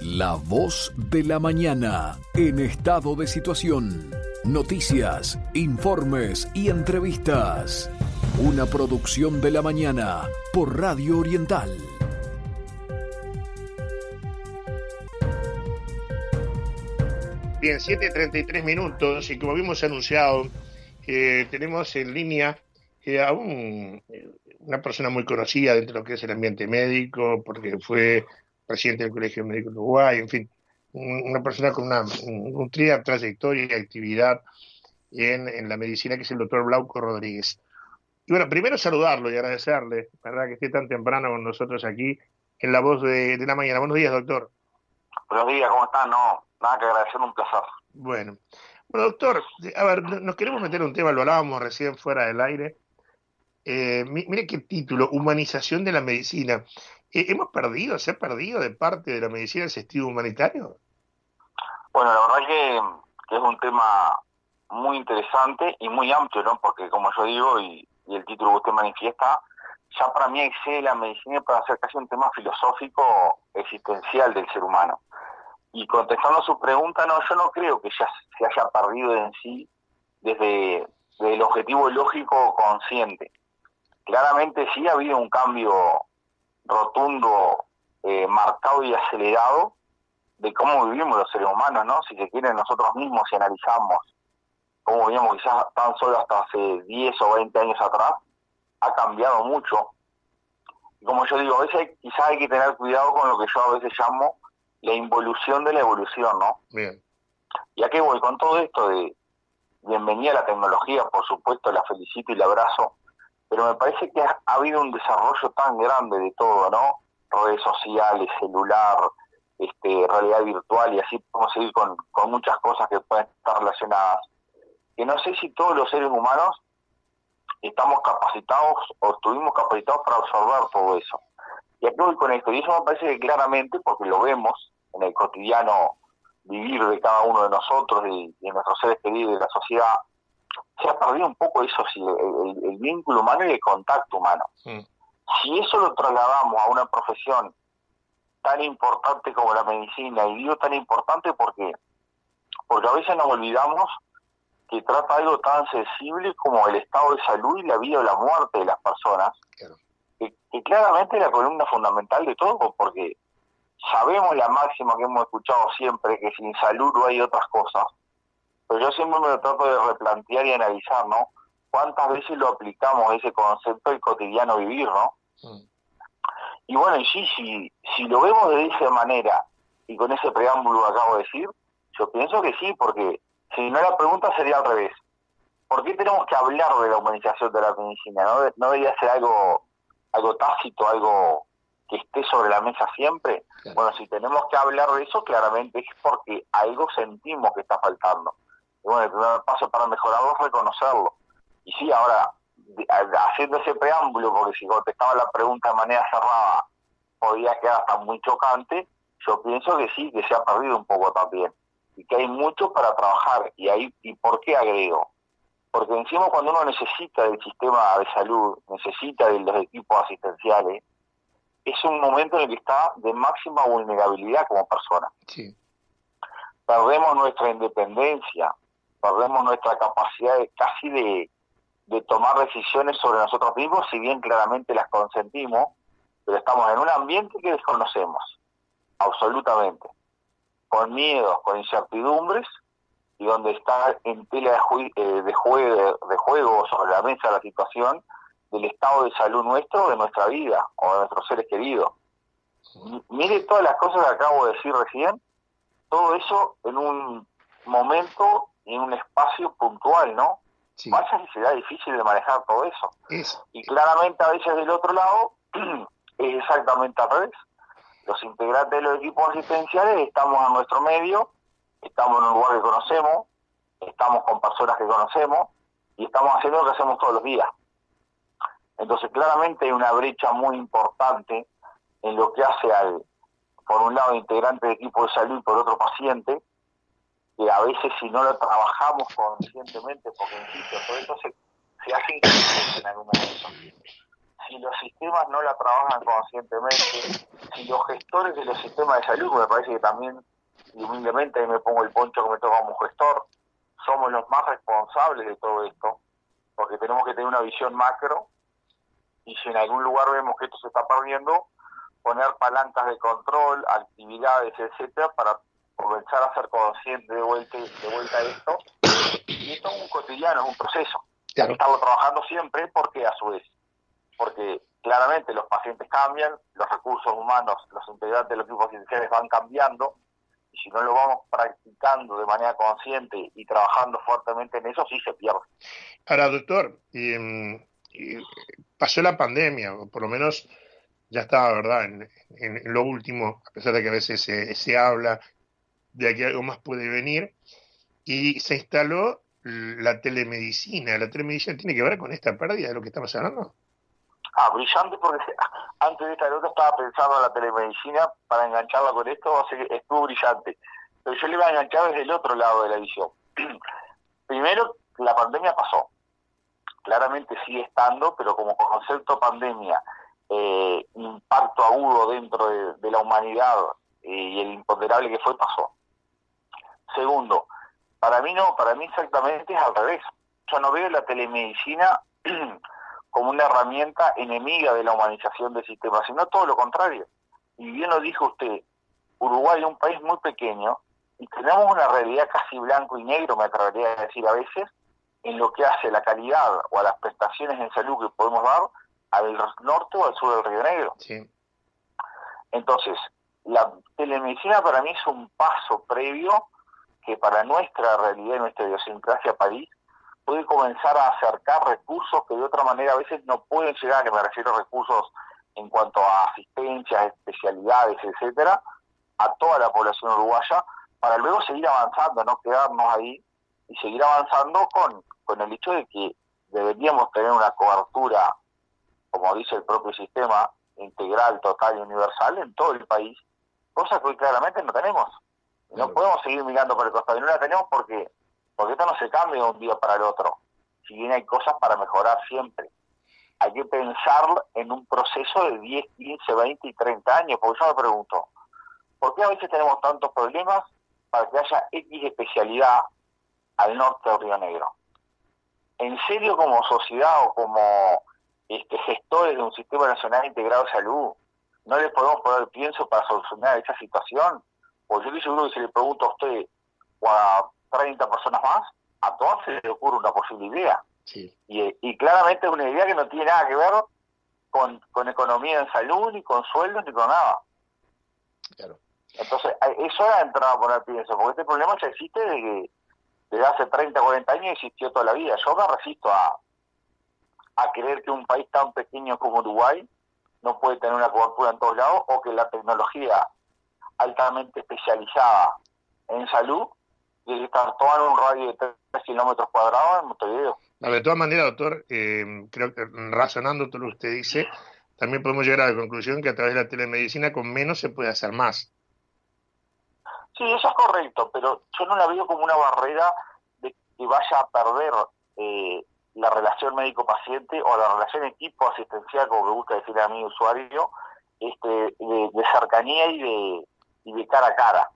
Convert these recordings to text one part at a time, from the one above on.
La voz de la mañana en estado de situación. Noticias, informes y entrevistas. Una producción de la mañana por Radio Oriental. Bien, 7.33 minutos y como habíamos anunciado, tenemos en línea eh, a un, una persona muy conocida dentro de lo que es el ambiente médico, porque fue presidente del Colegio Médico de Uruguay, en fin, una persona con una nutrida trayectoria y actividad en, en, la medicina, que es el doctor Blauco Rodríguez. Y bueno, primero saludarlo y agradecerle, ¿verdad?, que esté tan temprano con nosotros aquí en la voz de, de la mañana. Buenos días, doctor. Buenos días, ¿cómo están? No, nada que agradecer, un placer. Bueno. Bueno, doctor, a ver, nos queremos meter un tema, lo hablábamos recién fuera del aire. Eh, mire qué título, humanización de la medicina. Eh, ¿Hemos perdido, se ha perdido de parte de la medicina el sentido humanitario? Bueno, la verdad que, que, es un tema muy interesante y muy amplio, ¿no? Porque como yo digo, y, y el título que usted manifiesta, ya para mí excede la medicina para hacer casi un tema filosófico existencial del ser humano. Y contestando a su pregunta, no, yo no creo que ya se haya perdido en sí desde el objetivo lógico consciente. Claramente sí ha habido un cambio rotundo, eh, marcado y acelerado de cómo vivimos los seres humanos, ¿no? Si se quiere, nosotros mismos, si analizamos cómo vivíamos quizás tan solo hasta hace 10 o 20 años atrás, ha cambiado mucho. Y como yo digo, a veces quizás hay que tener cuidado con lo que yo a veces llamo la involución de la evolución, ¿no? Bien. ¿Y a qué voy? Con todo esto de bienvenida a la tecnología, por supuesto, la felicito y la abrazo, pero me parece que ha, ha habido un desarrollo tan grande de todo, ¿no? Redes sociales, celular, este, realidad virtual y así podemos seguir con, muchas cosas que pueden estar relacionadas. Que no sé si todos los seres humanos estamos capacitados o estuvimos capacitados para absorber todo eso. Y aquí voy con esto, y eso me parece que claramente, porque lo vemos en el cotidiano vivir de cada uno de nosotros y de nuestros seres queridos de la sociedad, se ha perdido un poco eso, el, el, vínculo humano y el contacto humano. Si eso lo trasladamos a una profesión tan importante como la medicina, y digo tan importante porque, porque a veces nos olvidamos que trata algo tan sensible como el estado de salud y la vida o la muerte de las personas, claro. que, que, claramente es la columna fundamental de todo, porque sabemos la máxima que hemos escuchado siempre, que sin salud no hay otras cosas, pero yo siempre me lo trato de replantear y analizar, ¿no? ¿Cuántas veces lo aplicamos ese concepto del cotidiano vivir, ¿no? Mm. Y bueno, y sí, si, si lo vemos de esa manera y con ese preámbulo que acabo de decir, yo pienso que sí, porque si no la pregunta sería al revés. ¿Por qué tenemos que hablar de la humanización de la medicina? ¿No, no debería ser algo, algo tácito, algo que esté sobre la mesa siempre? Claro. Bueno, si tenemos que hablar de eso, claramente es porque algo sentimos que está faltando. Bueno, el primer paso para mejorarlo es reconocerlo. Y sí, ahora, haciendo ese preámbulo, porque si contestaba la pregunta de manera cerrada, podía quedar hasta muy chocante, yo pienso que sí, que se ha perdido un poco también. Y que hay mucho para trabajar. ¿Y ahí y por qué agrego? Porque encima cuando uno necesita del sistema de salud, necesita de los equipos asistenciales, es un momento en el que está de máxima vulnerabilidad como persona. Sí. Perdemos nuestra independencia, perdemos nuestra capacidad de, casi de, de tomar decisiones sobre nosotros mismos, si bien claramente las consentimos, pero estamos en un ambiente que desconocemos, absolutamente, con miedos, con incertidumbres, y donde está en tela de, ju eh, de, juego, de juego sobre la mesa la situación del estado de salud nuestro, de nuestra vida o de nuestros seres queridos. Mire todas las cosas que acabo de decir recién, todo eso en un momento en un espacio puntual, ¿no? Sí. Pasa que será difícil de manejar todo eso. Eso. Y claramente a veces del otro lado es exactamente al revés. Los integrantes de los equipos asistenciales estamos a nuestro medio, estamos en un lugar que conocemos, estamos con personas que conocemos y estamos haciendo lo que hacemos todos los días. Entonces claramente hay una brecha muy importante en lo que hace al, por un lado, integrante de equipo de salud y por otro paciente, que a veces si no lo trabajamos conscientemente, porque insisto, todo eso se, se hace inconsciente en algún momento. si los sistemas no la trabajan conscientemente, si los gestores de los sistemas de salud, me parece que también, y humildemente me pongo el poncho que me toca como gestor, somos los más responsables de todo esto, porque tenemos que tener una visión macro, y si en algún lugar vemos que esto se está perdiendo, poner palancas de control, actividades, etcétera, para comenzar a ser consciente de vuelta, de vuelta a esto. Y esto es un cotidiano, es un proceso. Claro. Estamos trabajando siempre porque a su vez porque claramente los pacientes cambian, los recursos humanos, los integrantes de los equipos asistenciales van cambiando, y si no lo vamos practicando de manera consciente y trabajando fuertemente en eso, sí se pierde. Ahora, doctor, em, pasó la pandemia, o por lo menos ya estaba, ¿verdad? En, lo último, a pesar de que a veces se, se habla de que algo más puede venir, y se instaló la telemedicina. ¿La telemedicina tiene que ver con esta pérdida de lo que estamos hablando? Ah, brillante porque antes de esta nota estaba pensando en la telemedicina para engancharla con esto, sea que estuvo brillante. Pero yo le iba a enganchar desde el otro lado de la visión. Primero, la pandemia pasó. Claramente sigue estando, pero como concepto pandemia, eh, impacto agudo dentro de, la humanidad eh, y el imponderable que fue, pasó. Segundo, para mí no, para mí exactamente es al revés. Yo no veo la telemedicina como una herramienta enemiga de la humanización del sistema, sino todo lo contrario. Y bien lo dijo usted, Uruguay es un país muy pequeño y tenemos una realidad casi blanco y negro, me atrevería a decir a veces, en lo que hace la calidad o a las prestaciones en salud que podemos dar al norte o al sur del Río Negro. Entonces, la telemedicina para mí es un paso previo que para nuestra realidad y nuestra idiosincrasia país puede comenzar a acercar recursos que de otra manera a veces no pueden llegar, que me refiero a recursos en cuanto a asistencias, especialidades, etcétera, a toda la población uruguaya, para luego seguir avanzando, no quedarnos ahí y seguir avanzando con, con el hecho de que deberíamos tener una cobertura, como dice el propio sistema, integral, total y universal en todo el país, cosa que hoy claramente no tenemos. No podemos seguir mirando por el costado y no la tenemos porque porque esto no se cambia de un día para el otro. Si bien hay cosas para mejorar siempre. Hay que pensar en un proceso de 10, 15, 20 y 30 años, porque yo me pregunto, ¿por qué a veces tenemos tantos problemas para que haya X especialidad al norte del Río Negro? ¿En serio como sociedad o como este, gestores de un sistema nacional integrado de salud no le podemos poner pienso para solucionar esa situación? Pues yo estoy seguro que si le pregunto a usted o a 30 personas más, a todas se le ocurre una posible idea. Y, claramente es una idea que no tiene nada que ver con, con economía en salud, ni con sueldos, ni con nada. Claro. Entonces, eso era entrar a poner pienso, porque este problema ya existe desde que desde hace 30, 40 años existió toda la vida. Yo me resisto a, a creer que un país tan pequeño como Uruguay no puede tener una cobertura en todos lados o que la tecnología altamente especializada en salud y estar todo en un radio de 3 kilómetros cuadrados en Montevideo. de todas maneras, doctor, eh, creo que razonando todo lo que usted dice, también podemos llegar a la conclusión que a través de la telemedicina con menos se puede hacer más. Sí, eso es correcto, pero yo no la veo como una barrera de que vaya a perder eh, la relación médico-paciente o la relación equipo asistencial, como me gusta decir a mi usuario, este, de, de cercanía y de, y de cara a cara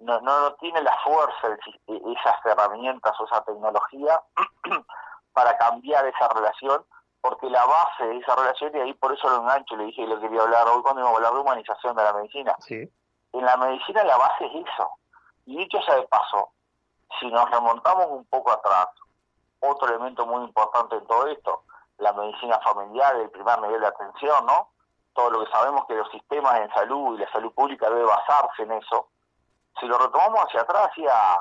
no, no, tiene la fuerza esas herramientas o esa tecnología para cambiar esa relación, porque la base de esa relación, y ahí por eso lo engancho, le dije que lo quería hablar hoy cuando iba a hablar de humanización de la medicina. En la medicina la base es eso. Y dicho sea de paso, si nos remontamos un poco atrás, otro elemento muy importante en todo esto, la medicina familiar, el primer nivel de atención, ¿no? Todo lo que sabemos que los sistemas en salud y la salud pública debe basarse en eso si lo retomamos hacia atrás, hacía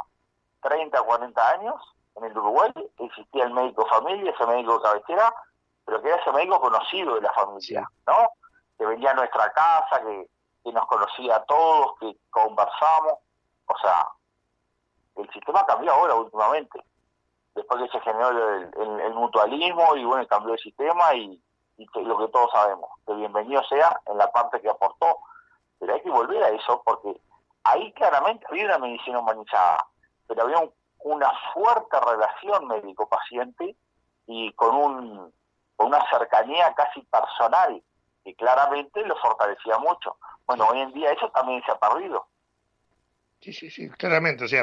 30, 40 años, en el Uruguay existía el médico familia, ese médico cabecera, pero que era ese médico conocido de la familia, ¿no? Que venía a nuestra casa, que, nos conocía a todos, que conversamos. O sea, el sistema cambió ahora últimamente. Después que se generó el, mutualismo y bueno, cambió el sistema y, y lo que todos sabemos. Que bienvenido sea en la parte que aportó. Pero hay que volver a eso porque ahí claramente había una medicina humanizada, pero había una fuerte relación médico-paciente y con un con una cercanía casi personal, que claramente lo fortalecía mucho. Bueno, hoy en día eso también se ha perdido. Sí, sí, sí, claramente. O sea,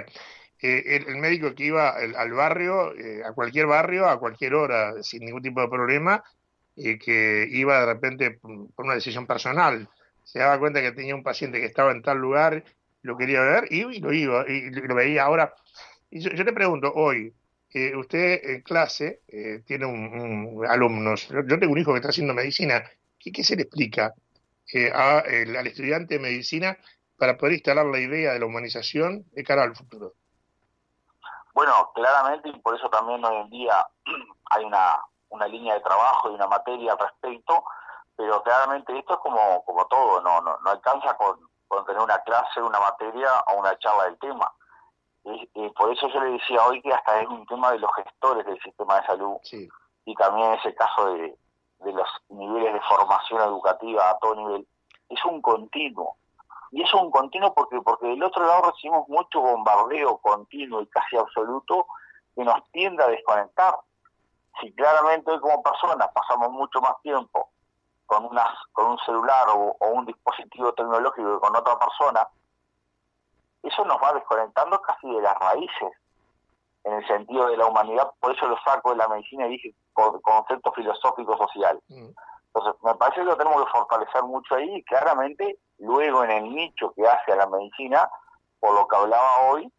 eh, el, médico que iba al, barrio, eh, a cualquier barrio, a cualquier hora, sin ningún tipo de problema, y que iba de repente por una decisión personal. Se daba cuenta que tenía un paciente que estaba en tal lugar, lo quería ver y, lo iba, y lo veía. Ahora, y yo, te pregunto, hoy, eh, usted en clase tiene un, alumnos, yo tengo un hijo que está haciendo medicina, ¿qué, qué se le explica al estudiante de medicina para poder instalar la idea de la humanización de cara al futuro? Bueno, claramente, y por eso también hoy en día hay una, una línea de trabajo y una materia al respecto, pero claramente esto es como, como todo, no, no, no alcanza con, con tener una clase, una materia o una charla del tema. Y, por eso yo le decía hoy que hasta es un tema de los gestores del sistema de salud y también ese caso de, de los niveles de formación educativa a todo nivel. Es un continuo. Y es un continuo porque, porque del otro lado recibimos mucho bombardeo continuo y casi absoluto que nos tiende a desconectar. Si claramente hoy como personas pasamos mucho más tiempo con, unas, con un celular o, un dispositivo tecnológico que con otra persona, eso nos va desconectando casi de las raíces en el sentido de la humanidad, por eso lo saco de la medicina y dije concepto filosófico social. Mm. Entonces, me parece que lo tenemos que fortalecer mucho ahí y claramente luego en el nicho que hace a la medicina, por lo que hablaba hoy,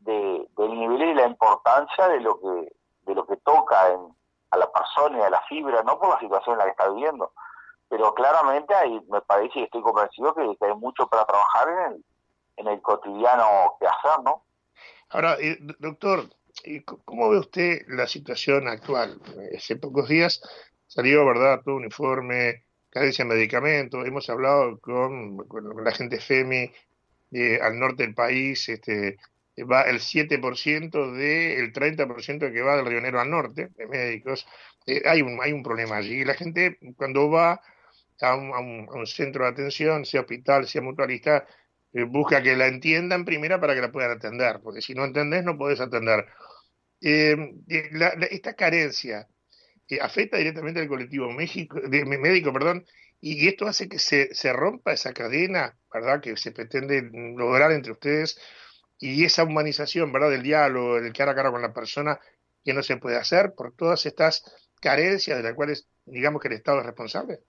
de, del nivel y la importancia de lo que de lo que toca en, a la persona y a la fibra, no por la situación en la que está viviendo, pero claramente ahí me parece y estoy convencido que, hay mucho para trabajar en el, en el cotidiano que hacer, ¿no? Ahora, eh, doctor, ¿cómo ve usted la situación actual? Hace pocos días salió, ¿verdad?, todo un informe, carencia de medicamentos, hemos hablado con, la gente FEMI eh, al norte del país, este, va el 7% del 30% que va del Río Negro al norte, de médicos. Eh, hay, un, hay un problema allí. La gente cuando va a un, centro de atención, sea hospital, sea mutualista, eh, busca que la entiendan primero para que la puedan atender, porque si no entendés no podés atender. esta carencia afecta directamente al colectivo de, médico, perdón, y esto hace que se, se rompa esa cadena, ¿verdad?, que se pretende lograr entre ustedes y esa humanización, ¿verdad?, del diálogo, del cara a cara con la persona, que no se puede hacer por todas estas carencias de las cuales, digamos que el Estado es responsable.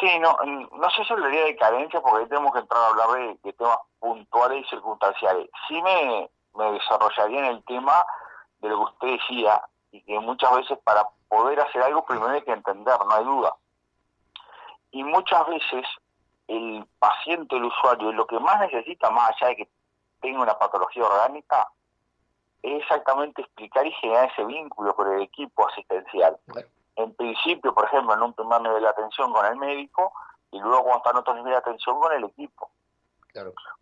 Sí, no, no sé si hablaría de carencias porque ahí tenemos que entrar a hablar de, temas puntuales y circunstanciales. Sí me, me desarrollaría en el tema de lo que usted decía, y que muchas veces para poder hacer algo primero hay que entender, no hay duda. Y muchas veces el paciente, el usuario, lo que más necesita, más allá de que tenga una patología orgánica, es exactamente explicar y generar ese vínculo con el equipo asistencial. En principio, por ejemplo, en un primer nivel de atención con el médico y luego cuando está en otro nivel de atención con el equipo.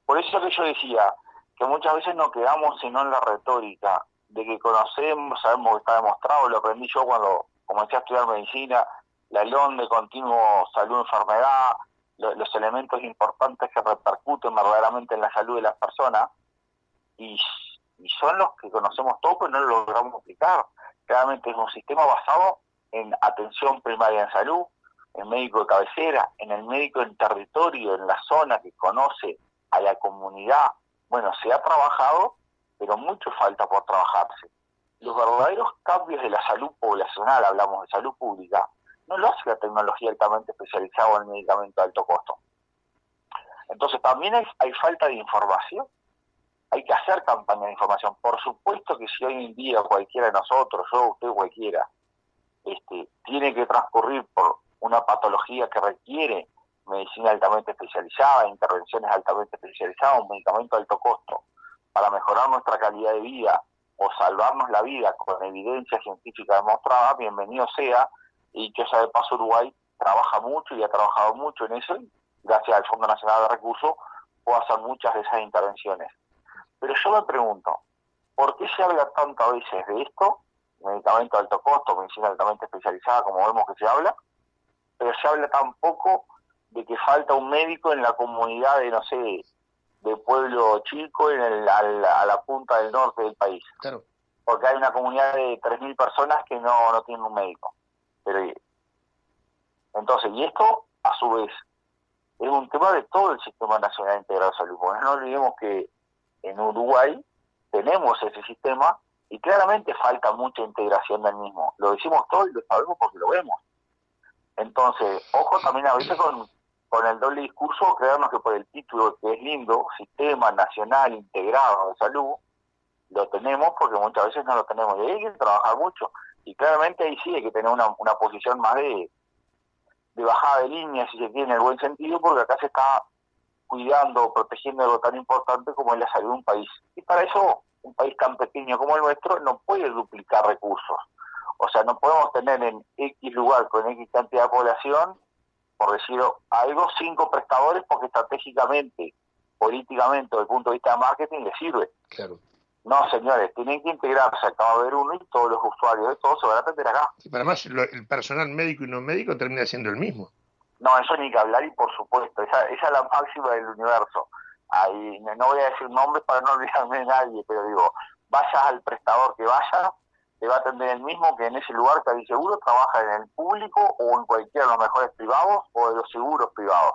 Por eso que yo decía que muchas veces nos quedamos sino en la retórica de que conocemos, sabemos que está demostrado, lo aprendí yo cuando comencé a estudiar medicina, la LON de continuo salud-enfermedad, los elementos importantes que repercuten verdaderamente en la salud de las personas, y, son los que conocemos todos, pero no lo logramos aplicar. Realmente es un sistema basado en atención primaria en salud, en médico de cabecera, en el médico en territorio, en la zona que conoce a la comunidad. Bueno, se ha trabajado pero mucho falta por trabajarse. Los verdaderos cambios de la salud poblacional, hablamos de salud pública, no lo hace la tecnología altamente especializada o el medicamento de alto costo. Entonces también hay, hay falta de información. Hay que hacer campaña de información. Por supuesto que si hoy en día cualquiera de nosotros, yo, usted, cualquiera, este, tiene que transcurrir por una patología que requiere medicina altamente especializada, intervenciones altamente especializadas, un medicamento de alto costo, para mejorar nuestra calidad de vida o salvarnos la vida con evidencia científica demostrada, bienvenido sea, y que ya de paso Uruguay trabaja mucho y ha trabajado mucho en eso, y gracias al Fondo Nacional de Recursos puedo hacer muchas de esas intervenciones. Pero yo me pregunto, ¿por qué se habla tantas veces de esto? Medicamento de alto costo, medicina altamente especializada, como vemos que se habla, pero se habla tan poco de que falta un médico en la comunidad de, no sé, de pueblo chico en el, a, la, punta del norte del país. Porque hay una comunidad de 3.000 personas que no, no tienen un médico. Pero entonces, y esto a su vez es un tema de todo el Sistema Nacional Integrado de Salud. no olvidemos que en Uruguay tenemos ese sistema y claramente falta mucha integración del mismo. Lo decimos todo y lo sabemos porque lo vemos. Entonces, ojo también a veces con, con el doble discurso, creernos que por el título que es lindo, Sistema Nacional Integrado de Salud, lo tenemos porque muchas veces no lo tenemos. Y hay que trabajar mucho. Y claramente ahí sí hay que tener una, una posición más de, de bajada de línea, si se tiene el buen sentido, porque acá se está cuidando, protegiendo algo tan importante como es la salud de un país. Y para eso, un país tan pequeño como el nuestro no puede duplicar recursos. O sea, no podemos tener en X lugar con X cantidad de población, por decir algo, cinco prestadores porque estratégicamente, políticamente, desde el punto de vista de marketing, le sirve. Claro. No, señores, tienen que integrarse, acaba de haber uno y todos los usuarios de todos se van a atender acá. Sí, pero además el personal médico y no médico termina siendo el mismo. No, eso ni que hablar y por supuesto, esa, esa es la máxima del universo. Ahí no voy a decir nombres para no olvidarme de nadie, pero digo, vayas al prestador que vaya, te va a atender el mismo que en ese lugar que hay seguro, trabaja en el público o en cualquiera de los mejores privados o de los seguros privados.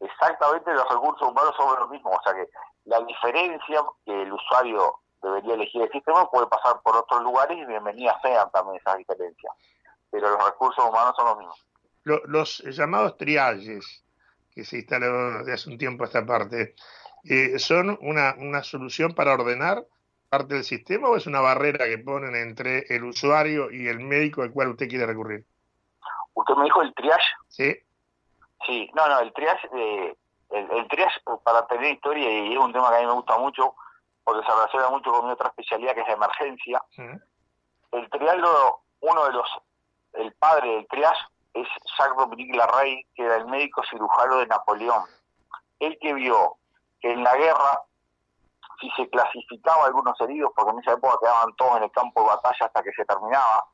Exactamente los recursos humanos son los mismos, o sea que la diferencia que el usuario debería elegir el sistema puede pasar por otros lugares y bienvenidas sean también esas diferencias. Pero los recursos humanos son los mismos. los llamados triages que se instalaron desde hace un tiempo a esta parte, eh, ¿son una, una solución para ordenar parte del sistema o es una barrera que ponen entre el usuario y el médico al cual usted quiere recurrir? ¿Usted me dijo el triage? Sí. Sí, no, no, el triage eh, el, el triage, para tener historia, y es un tema que a mí me gusta mucho, porque se relaciona mucho con mi otra especialidad que es la emergencia. El triage, uno de los, el padre del triage es Jacques Dominique Larrey, que era el médico cirujano de Napoleón. Él que vio que en la guerra, si se clasificaba algunos heridos, porque en esa época quedaban todos en el campo de batalla hasta que se terminaba,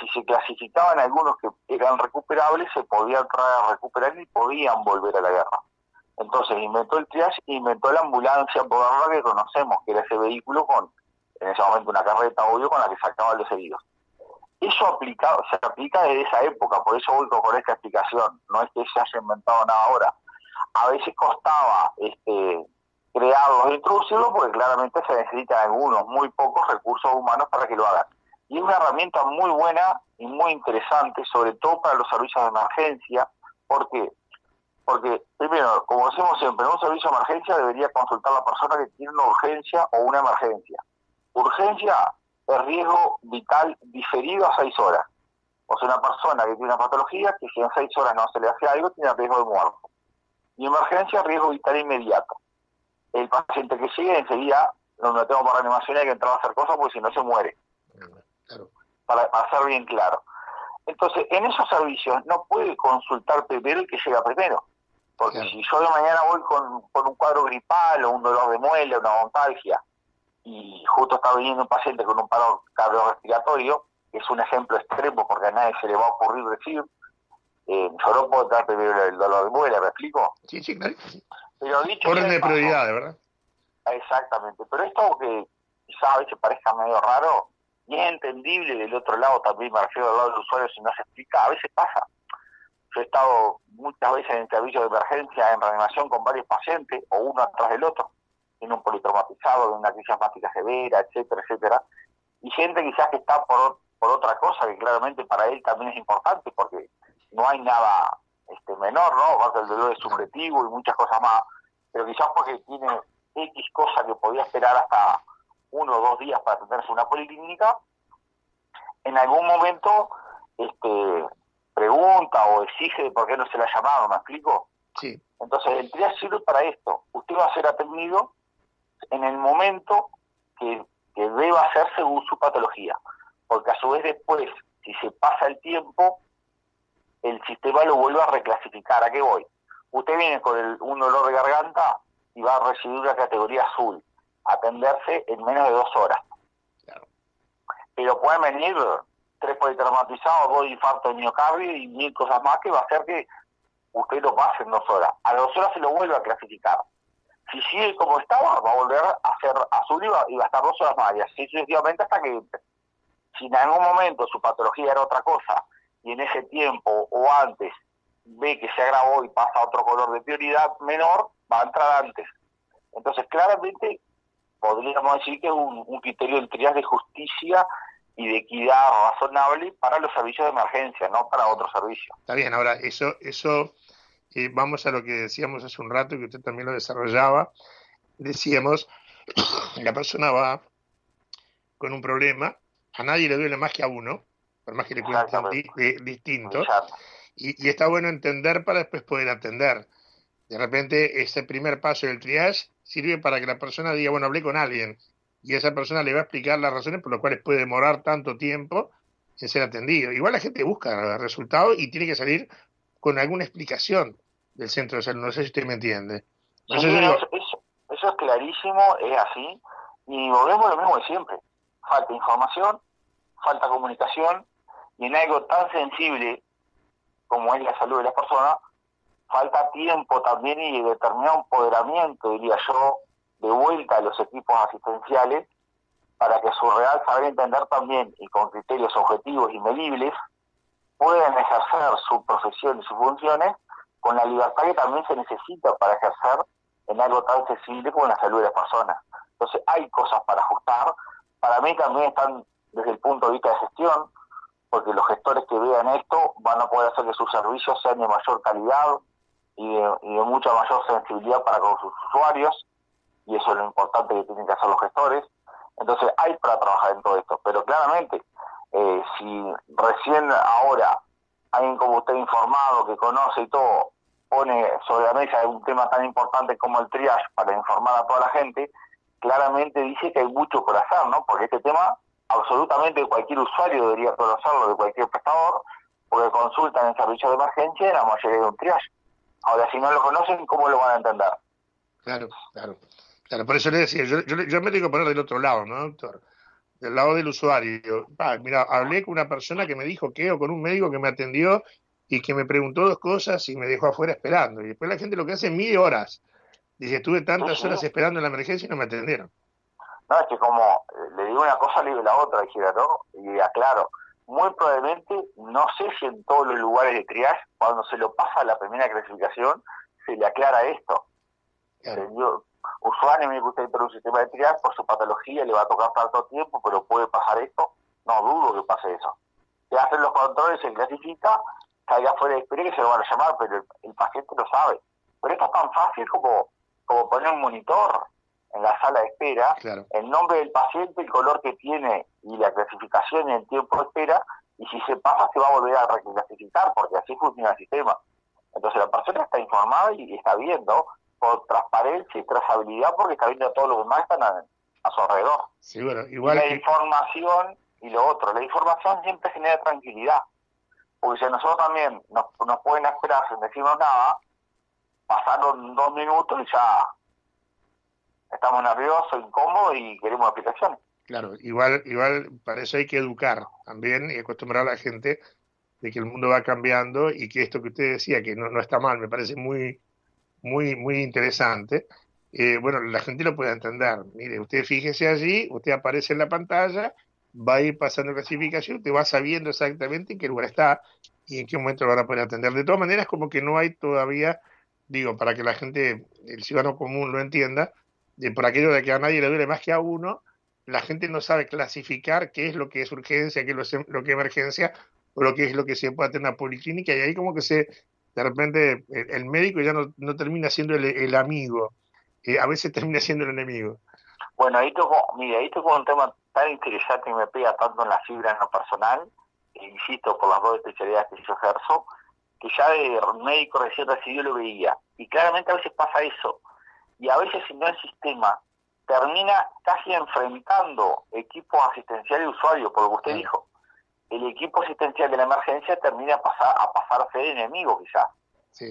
si se clasificaban algunos que eran recuperables, se podían traer a recuperar y podían volver a la guerra. Entonces inventó el triage, inventó la ambulancia moderna que conocemos, que era ese vehículo con, en ese momento, una carreta, obvio, con la que sacaban los heridos. Eso aplicado, se aplica desde esa época, por eso voy con esta explicación, no es que se haya inventado nada ahora. A veces costaba este, crearlos e introducirlos porque claramente se necesitan algunos, muy pocos recursos humanos para que lo hagan. Y es una herramienta muy buena y muy interesante, sobre todo para los servicios de emergencia, porque porque, primero, como decimos siempre, en un servicio de emergencia debería consultar la persona que tiene una urgencia o una emergencia. Urgencia es riesgo vital diferido a seis horas. O sea, una persona que tiene una patología que si en seis horas no se le hace algo, tiene riesgo de muerte. Y emergencia, riesgo vital inmediato. El paciente que sigue enseguida lo metemos para reanimación y hay que entrar a hacer cosas porque si no se muere. Para, para ser bien claro. Entonces, en esos servicios no puede consultar primero el que llega primero. Porque si yo de mañana voy con, un cuadro gripal o un dolor de muela, una montalgia, y justo está viniendo un paciente con un paro cardiorrespiratorio, que es un ejemplo extremo porque a nadie se le va a ocurrir decir, eh, yo no puedo dar primero el dolor de muela, ¿me explico? Sí, sí, claro. Pero dicho Orden de prioridad, ¿verdad? Exactamente, pero esto que quizás a veces parezca medio raro, y es entendible del otro lado también, me refiero al lado del usuario, si no se explica, a veces pasa. Yo he estado muchas veces en servicio de emergencia en reanimación con varios pacientes, o uno atrás del otro, en un politraumatizado, de una crisis asmática severa, etcétera, etcétera, y gente quizás que está por, por otra cosa que claramente para él también es importante, porque no hay nada este menor, ¿no? que el dolor es subjetivo y muchas cosas más, pero quizás porque tiene X cosa que podía esperar hasta uno o dos días para atenderse una policlínica, en algún momento este pregunta o exige por qué no se la ha llamado, ¿me explico? Sí. Entonces, el triage sirve para esto. Usted va a ser atendido en el momento que, que deba ser según su patología. Porque a su vez después, si se pasa el tiempo, el sistema lo vuelve a reclasificar. ¿A qué voy? Usted viene con el, un dolor de garganta y va a recibir una categoría azul, atenderse en menos de dos horas. Claro. Pero pueden venir tres politraumatizados, dos infartos de miocardio y mil cosas más que va a hacer que usted lo pase en dos horas. A las dos horas se lo vuelve a clasificar. Si sigue como estaba, va a volver a ser azul y va, y va a estar dos horas más, y así sucesivamente hasta que Si en algún momento su patología era otra cosa y en ese tiempo o antes ve que se agravó y pasa a otro color de prioridad menor, va a entrar antes. Entonces, claramente podríamos decir que es un, criterio del triage de justicia y de equidad razonable para los servicios de emergencia, no para otros servicios. Está bien, ahora eso, eso eh, vamos a lo que decíamos hace un rato, que usted también lo desarrollaba. Decíamos, la persona va con un problema, a nadie le duele más que a uno, por más que le cuenten distinto, y, y, está bueno entender para después poder atender. De repente, ese primer paso del triage sirve para que la persona diga, bueno, hablé con alguien, y esa persona le va a explicar las razones por las cuales puede demorar tanto tiempo en ser atendido. Igual la gente busca resultados y tiene que salir con alguna explicación del centro de salud. No sé si usted me entiende. eso, es clarísimo, es así, y volvemos lo mismo de siempre. Falta información, falta comunicación, y en algo tan sensible como es la salud de las personas, falta tiempo también y determinado empoderamiento, diría yo, de vuelta a los equipos asistenciales para que su real saber entender también y con criterios objetivos y medibles puedan ejercer su profesión y sus funciones con la libertad que también se necesita para ejercer en algo tan sensible como la salud de las personas. Entonces hay cosas para ajustar. Para mí también están desde el punto de vista de gestión, porque los gestores que vean esto van a poder hacer que sus servicios sean de mayor calidad y de, y de mucha mayor sensibilidad para con sus usuarios y eso es lo importante que tienen que hacer los gestores. Entonces hay para trabajar en todo esto, pero claramente, eh, si recién ahora alguien como usted informado, que conoce y todo, pone sobre la mesa un tema tan importante como el triage para informar a toda la gente, claramente dice que hay mucho por hacer, ¿no? Porque este tema absolutamente cualquier usuario debería conocerlo, de cualquier prestador, porque consultan en servicio de emergencia y la mayoría de un triage. Ahora, si no lo conocen, ¿cómo lo van a entender? Claro, claro. Claro, por eso le decía, yo, yo, me tengo que poner del otro lado, ¿no, doctor? Del lado del usuario. mira, hablé con una persona que me dijo que, o con un médico que me atendió y que me preguntó dos cosas y me dejó afuera esperando. Y después la gente lo que hace es mide horas. Dice, estuve tantas horas esperando en la emergencia y no me atendieron. No, es que como le digo una cosa, le digo la otra, dijera, ¿no? Y aclaro, muy probablemente, no sé si en todos los lugares de triage, cuando se lo pasa a la primera clasificación, se le aclara esto. Claro usuario me gusta entrar un sistema de triage, por su patología le va a tocar tanto tiempo, pero puede pasar esto, no dudo que pase eso. Se hacen los controles, se clasifica, salga fuera de espera y se lo van a llamar, pero el, paciente lo sabe. Pero esto es tan fácil como, como poner un monitor en la sala de espera, el nombre del paciente, el color que tiene y la clasificación y el tiempo de espera, y si se pasa se va a volver a reclasificar, porque así funciona el sistema. Entonces la persona está informada y está viendo por transparencia y trazabilidad porque está viendo a todos los demás están a, su alrededor. Sí, bueno, igual la información y lo otro, la información siempre genera tranquilidad. Porque si a nosotros también nos, nos pueden esperar sin decirnos nada, pasaron dos minutos y ya estamos nerviosos, incómodos y queremos explicaciones. Claro, igual, igual para eso hay que educar también y acostumbrar a la gente de que el mundo va cambiando y que esto que usted decía, que no, no está mal, me parece muy, muy, muy interesante. Eh, bueno, la gente lo puede entender. Mire, usted fíjese allí, usted aparece en la pantalla, va a ir pasando clasificación, usted va sabiendo exactamente en qué lugar está y en qué momento lo van a poder atender. De todas maneras, como que no hay todavía, digo, para que la gente, el ciudadano común lo entienda, de por aquello de que a nadie le duele más que a uno, la gente no sabe clasificar qué es lo que es urgencia, qué es lo, que es emergencia o lo que es lo que se puede hacer en una policlínica y ahí como que se de repente el, médico ya no, no, termina siendo el, amigo, eh, a veces termina siendo el enemigo. Bueno, ahí tocó, mira, ahí tocó un tema tan interesante que me pega tanto en la fibra en lo personal, e insisto, por las dos especialidades que yo ejerzo, que ya de médico recién recibido lo veía. Y claramente a veces pasa eso. Y a veces si no el sistema termina casi enfrentando equipos asistenciales y usuarios, por lo que usted dijo el equipo asistencial de la emergencia termina a pasar a pasar a ser enemigo quizás.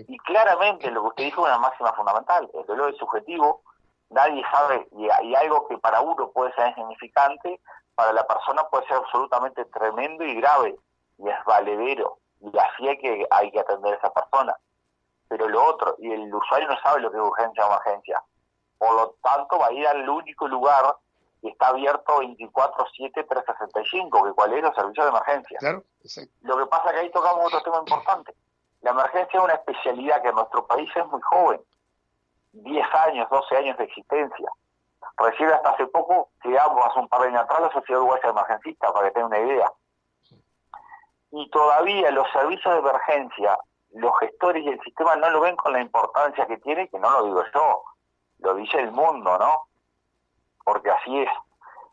Y claramente lo que usted dijo es una máxima fundamental, el dolor es subjetivo, nadie sabe, y, hay algo que para uno puede ser insignificante, para la persona puede ser absolutamente tremendo y grave, y es valedero, y así hay que, hay que atender a esa persona. Pero lo otro, y el usuario no sabe lo que es urgencia o emergencia, por lo tanto va a ir al único lugar y está abierto 24-7, 365, que cuál es los servicios de emergencia. Claro, Lo que pasa es que ahí tocamos otro tema importante. La emergencia es una especialidad que en nuestro país es muy joven, 10 años, 12 años de existencia. Recién hasta hace poco, quedamos hace un par de años atrás, la Sociedad Uruguaya Emergencista, para que tengan una idea. Y todavía los servicios de emergencia, los gestores y el sistema no lo ven con la importancia que tiene, que no lo digo yo, lo dice el mundo, ¿no? Porque así es.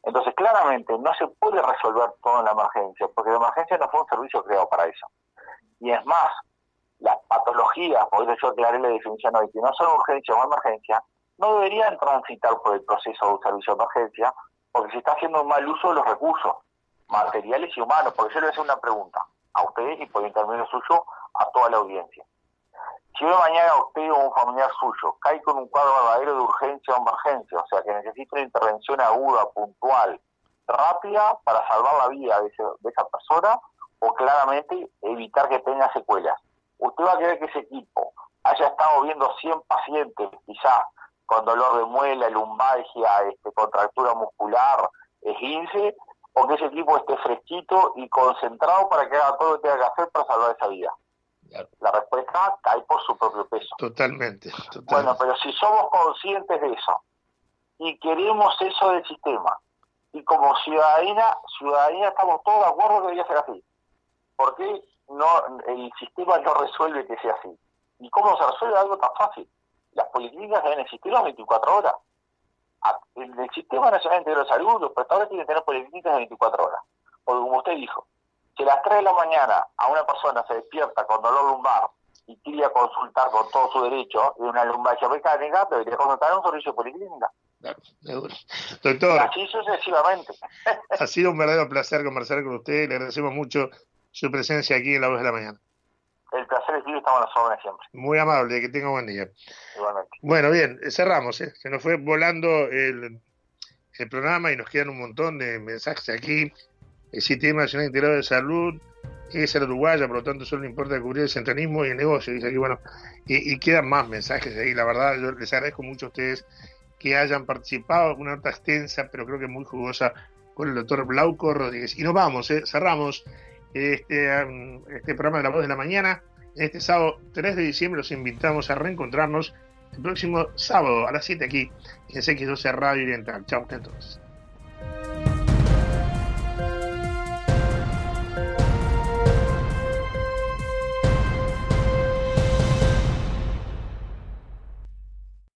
Entonces, claramente, no se puede resolver todo en la emergencia, porque la emergencia no fue un servicio creado para eso. Y es más, las patologías, por eso yo aclaré la definición hoy, que no son urgencia o emergencia, no deberían transitar por el proceso de un servicio de emergencia, porque se está haciendo un mal uso de los recursos materiales y humanos. Porque yo le voy a hacer una pregunta a ustedes y por intermedio suyo a toda la audiencia. Si hoy mañana usted o un familiar suyo cae con un cuadro verdadero de urgencia o emergencia, o sea que necesita una intervención aguda, puntual, rápida para salvar la vida de, de esa persona o claramente evitar que tenga secuelas. Usted va a querer que ese equipo haya estado viendo 100 pacientes, quizás con dolor de muela, lumbalgia, este, contractura muscular, esguince, o que ese equipo esté fresquito y concentrado para que haga todo lo que tenga que hacer para salvar esa vida. La respuesta cae por su propio peso. Totalmente, Bueno, pero si somos conscientes de eso y queremos eso del sistema, y como ciudadanía, ciudadanía estamos todos de acuerdo que debería ser así. ¿Por qué no, el sistema no resuelve que sea así? ¿Y cómo se resuelve algo tan fácil? las policlínicas deben existir las 24 horas. En el Sistema Nacional Integral de Salud, los prestadores tienen que tener policlínicas de 24 horas. Porque como usted dijo, si a las 3 de la mañana a una persona se despierta con dolor lumbar y quiere consultar con todo su derecho de una lumbalgia mecánica, debería consultar un servicio policlínica. Doctor, así sucesivamente. ha sido un verdadero placer conversar con usted. Le agradecemos mucho su presencia aquí en la voz de la mañana. El placer es mío, estamos a las órdenes siempre. Muy amable, que tenga buen día. Igualmente. Bueno, bien, cerramos. ¿eh? Se nos fue volando el, el programa y nos quedan un montón de mensajes aquí. El Sistema Nacional Integrado de Salud es el uruguaya, por lo tanto solo importa cubrir el centralismo y el negocio. Dice aquí, bueno, y, quedan más mensajes ahí. La verdad, yo les agradezco mucho a ustedes que hayan participado, una nota extensa, pero creo que muy jugosa, con el doctor Blauco Rodríguez. Y nos vamos, ¿eh? cerramos este, este programa de La Voz de la Mañana. Este sábado 3 de diciembre los invitamos a reencontrarnos el próximo sábado a las 7 aquí en CX12 Radio Oriental. Chao, hasta entonces.